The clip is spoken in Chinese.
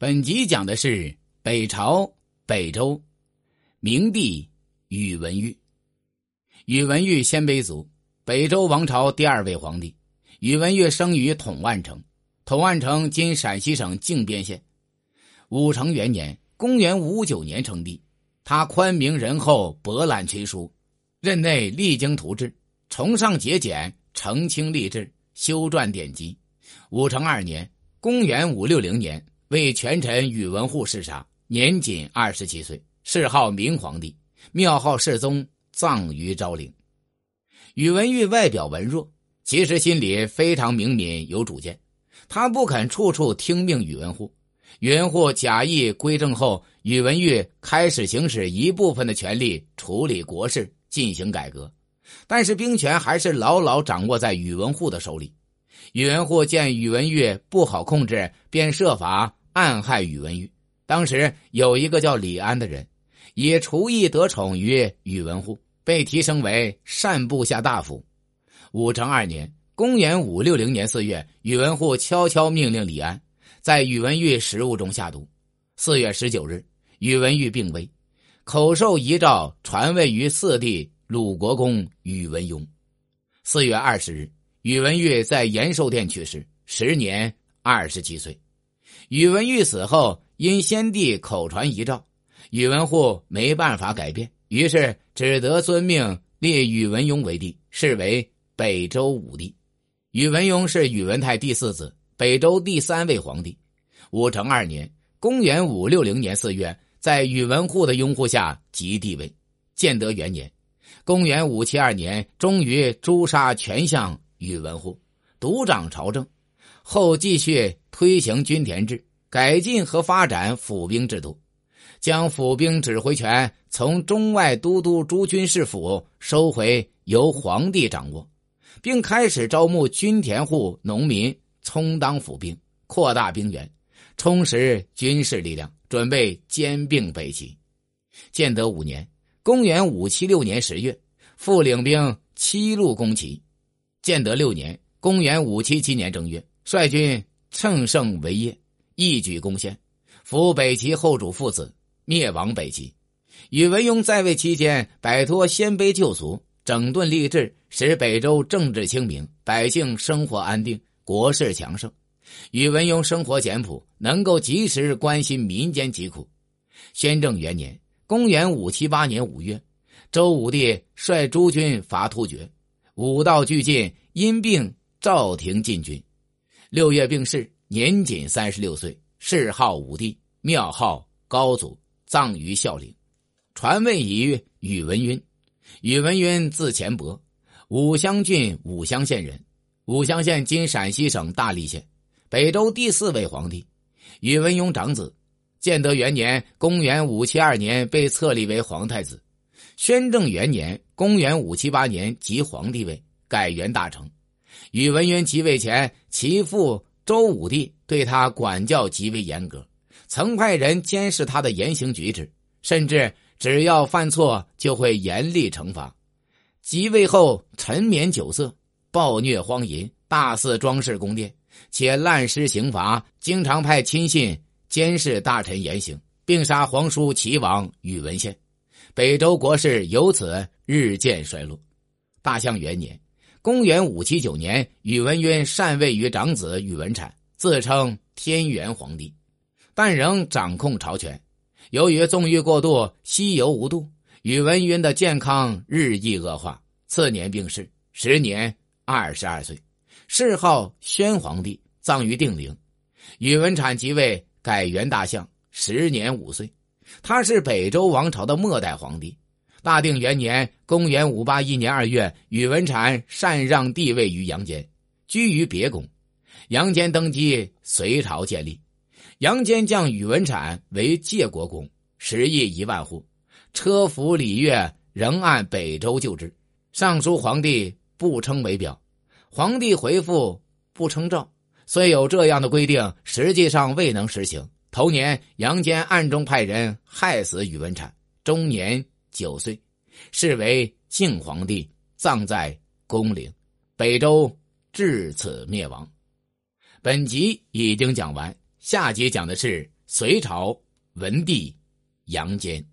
本集讲的是北朝北周明帝宇文毓。宇文毓鲜卑族，北周王朝第二位皇帝。宇文毓生于统万城，统万城今陕西省靖边县。武成元年（公元五九年）称帝。他宽明仁厚，博览群书，任内励精图治，崇尚节俭，澄清吏治，修撰典籍。武成二年（公元五六零年）。为权臣宇文护弑杀，年仅二十七岁，谥号明皇帝，庙号世宗，葬于昭陵。宇文毓外表文弱，其实心里非常明敏有主见。他不肯处处听命宇文护。宇文护假意归政后，宇文毓开始行使一部分的权力处理国事，进行改革。但是兵权还是牢牢掌握在宇文护的手里。宇文护见宇文毓不好控制，便设法。暗害宇文毓。当时有一个叫李安的人，以厨艺得宠于宇文护，被提升为善部下大夫。武成二年（公元五六零年）四月，宇文护悄悄命令李安在宇文毓食物中下毒。四月十九日，宇文毓病危，口授遗诏传位于四弟鲁国公宇文邕。四月二十日，宇文毓在延寿殿去世，时年二十七岁。宇文毓死后，因先帝口传遗诏，宇文护没办法改变，于是只得遵命立宇文邕为帝，是为北周武帝。宇文邕是宇文泰第四子，北周第三位皇帝。武成二年（公元五六零年）四月，在宇文护的拥护下即帝位。建德元年（公元五七二年），终于诛杀权相宇文护，独掌朝政。后继续推行均田制，改进和发展府兵制度，将府兵指挥权从中外都督诸军事府收回，由皇帝掌握，并开始招募均田户农民充当府兵，扩大兵源，充实军事力量，准备兼并北齐。建德五年（公元五七六年）十月，复领兵七路攻齐。建德六年（公元五七七年）正月。率军乘胜围业，一举攻陷，扶北齐后主父子，灭亡北齐。宇文邕在位期间，摆脱鲜卑旧俗，整顿吏治，使北周政治清明，百姓生活安定，国势强盛。宇文邕生活简朴，能够及时关心民间疾苦。宣政元年（公元五七八年）五月，周武帝率诸军伐突厥，武道俱进，因病召停进军。六月病逝，年仅三十六岁，谥号武帝，庙号高祖，葬于孝陵。传位于宇文赟。宇文赟字钱伯，武乡郡武乡县人。武乡县今陕西省大荔县，北周第四位皇帝，宇文邕长子。建德元年（公元五七二年）被册立为皇太子。宣政元年（公元五七八年）即皇帝位，改元大成。宇文赟即位前，其父周武帝对他管教极为严格，曾派人监视他的言行举止，甚至只要犯错就会严厉惩罚。即位后，沉湎酒色，暴虐荒淫，大肆装饰宫殿，且滥施刑罚，经常派亲信监视大臣言行，并杀皇叔齐王宇文宪。北周国势由此日渐衰落。大象元年。公元五七九年，宇文赟禅位于长子宇文阐，自称天元皇帝，但仍掌控朝权。由于纵欲过度，西游无度，宇文赟的健康日益恶化，次年病逝，时年二十二岁，谥号宣皇帝，葬于定陵。宇文阐即位，改元大相，时年五岁，他是北周王朝的末代皇帝。大定元年（公元五八一年二月），宇文阐禅让帝位于杨坚，居于别宫。杨坚登基，隋朝建立。杨坚将宇文阐为介国公，食邑一万户，车服礼乐仍按北周旧制。尚书皇帝不称为表，皇帝回复不称诏。虽有这样的规定，实际上未能实行。头年，杨坚暗中派人害死宇文阐，终年。九岁，是为晋皇帝，葬在宫陵。北周至此灭亡。本集已经讲完，下集讲的是隋朝文帝杨坚。